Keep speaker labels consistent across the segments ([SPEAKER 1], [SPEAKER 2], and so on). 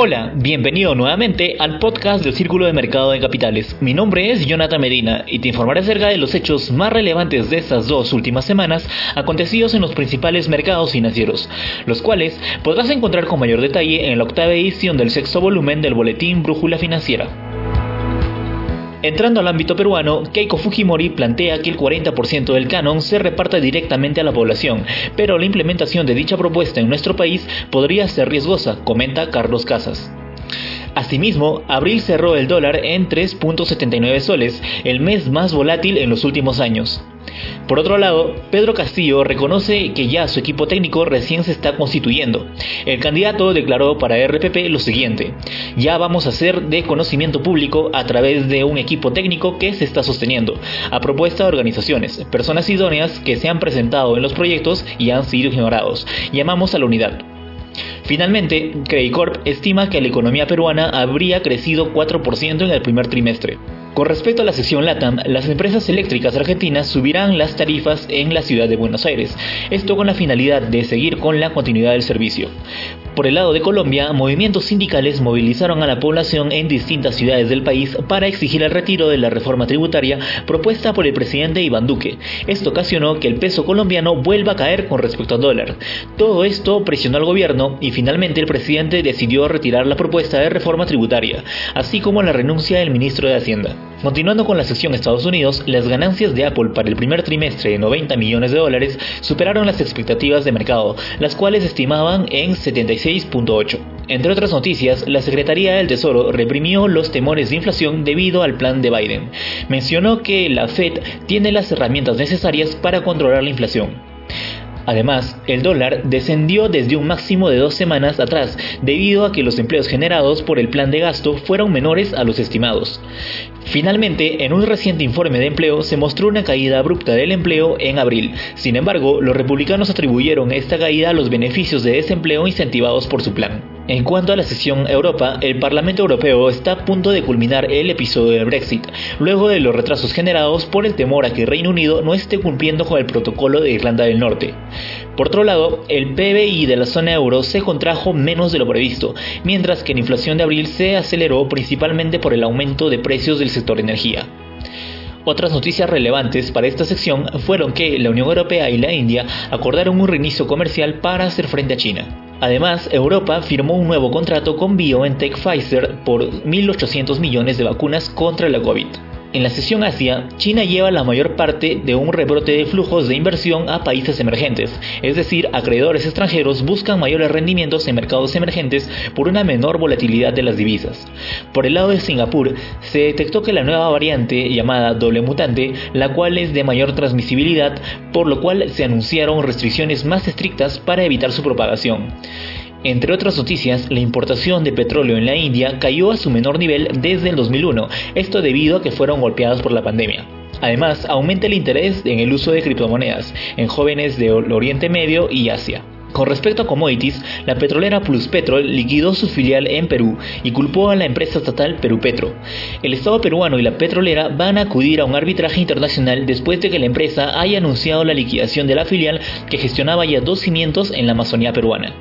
[SPEAKER 1] Hola, bienvenido nuevamente al podcast del Círculo de Mercado de Capitales. Mi nombre es Jonathan Medina y te informaré acerca de los hechos más relevantes de estas dos últimas semanas acontecidos en los principales mercados financieros, los cuales podrás encontrar con mayor detalle en la octava edición del sexto volumen del boletín Brújula Financiera. Entrando al ámbito peruano, Keiko Fujimori plantea que el 40% del canon se reparta directamente a la población, pero la implementación de dicha propuesta en nuestro país podría ser riesgosa, comenta Carlos Casas. Asimismo, abril cerró el dólar en 3.79 soles, el mes más volátil en los últimos años. Por otro lado, Pedro Castillo reconoce que ya su equipo técnico recién se está constituyendo. El candidato declaró para RPP lo siguiente, ya vamos a hacer de conocimiento público a través de un equipo técnico que se está sosteniendo, a propuesta de organizaciones, personas idóneas que se han presentado en los proyectos y han sido ignorados. Llamamos a la unidad. Finalmente, Credicorp estima que la economía peruana habría crecido 4% en el primer trimestre. Con respecto a la sección LATAM, las empresas eléctricas argentinas subirán las tarifas en la ciudad de Buenos Aires, esto con la finalidad de seguir con la continuidad del servicio. Por el lado de Colombia, movimientos sindicales movilizaron a la población en distintas ciudades del país para exigir el retiro de la reforma tributaria propuesta por el presidente Iván Duque. Esto ocasionó que el peso colombiano vuelva a caer con respecto al dólar. Todo esto presionó al gobierno y finalmente el presidente decidió retirar la propuesta de reforma tributaria, así como la renuncia del ministro de Hacienda. Continuando con la sección Estados Unidos, las ganancias de Apple para el primer trimestre de 90 millones de dólares superaron las expectativas de mercado, las cuales estimaban en 76.8. Entre otras noticias, la Secretaría del Tesoro reprimió los temores de inflación debido al plan de Biden. Mencionó que la Fed tiene las herramientas necesarias para controlar la inflación. Además, el dólar descendió desde un máximo de dos semanas atrás debido a que los empleos generados por el plan de gasto fueron menores a los estimados. Finalmente, en un reciente informe de empleo se mostró una caída abrupta del empleo en abril. Sin embargo, los republicanos atribuyeron esta caída a los beneficios de desempleo incentivados por su plan. En cuanto a la sesión Europa, el Parlamento Europeo está a punto de culminar el episodio del Brexit, luego de los retrasos generados por el temor a que Reino Unido no esté cumpliendo con el protocolo de Irlanda del Norte. Por otro lado, el PBI de la zona euro se contrajo menos de lo previsto, mientras que la inflación de abril se aceleró principalmente por el aumento de precios del sector energía. Otras noticias relevantes para esta sección fueron que la Unión Europea y la India acordaron un reinicio comercial para hacer frente a China. Además, Europa firmó un nuevo contrato con BioNTech Pfizer por 1.800 millones de vacunas contra la COVID. En la sesión Asia, China lleva la mayor parte de un rebrote de flujos de inversión a países emergentes, es decir, acreedores extranjeros buscan mayores rendimientos en mercados emergentes por una menor volatilidad de las divisas. Por el lado de Singapur, se detectó que la nueva variante llamada doble mutante, la cual es de mayor transmisibilidad, por lo cual se anunciaron restricciones más estrictas para evitar su propagación. Entre otras noticias, la importación de petróleo en la India cayó a su menor nivel desde el 2001, esto debido a que fueron golpeados por la pandemia. Además, aumenta el interés en el uso de criptomonedas en jóvenes de Oriente Medio y Asia. Con respecto a commodities, la petrolera Plus Petrol liquidó su filial en Perú y culpó a la empresa estatal Perú Petro. El Estado peruano y la petrolera van a acudir a un arbitraje internacional después de que la empresa haya anunciado la liquidación de la filial que gestionaba ya dos cimientos en la Amazonía peruana.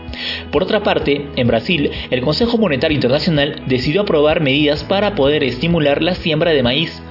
[SPEAKER 1] Por otra parte, en Brasil, el Consejo Monetario Internacional decidió aprobar medidas para poder estimular la siembra de maíz.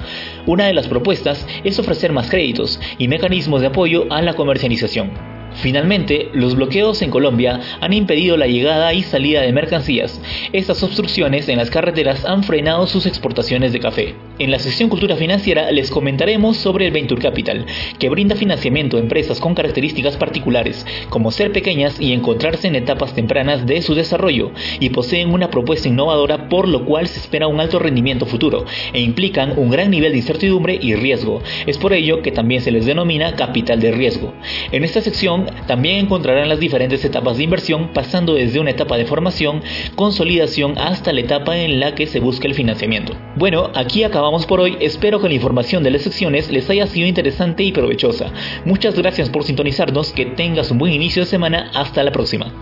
[SPEAKER 1] Una de las propuestas es ofrecer más créditos y mecanismos de apoyo a la comercialización. Finalmente, los bloqueos en Colombia han impedido la llegada y salida de mercancías. Estas obstrucciones en las carreteras han frenado sus exportaciones de café. En la sección Cultura Financiera les comentaremos sobre el Venture Capital, que brinda financiamiento a empresas con características particulares, como ser pequeñas y encontrarse en etapas tempranas de su desarrollo, y poseen una propuesta innovadora por lo cual se espera un alto rendimiento futuro, e implican un gran nivel de incertidumbre y riesgo. Es por ello que también se les denomina capital de riesgo. En esta sección también encontrarán las diferentes etapas de inversión, pasando desde una etapa de formación, consolidación, hasta la etapa en la que se busca el financiamiento. Bueno, aquí acabamos por hoy, espero que la información de las secciones les haya sido interesante y provechosa. Muchas gracias por sintonizarnos, que tengas un buen inicio de semana, hasta la próxima.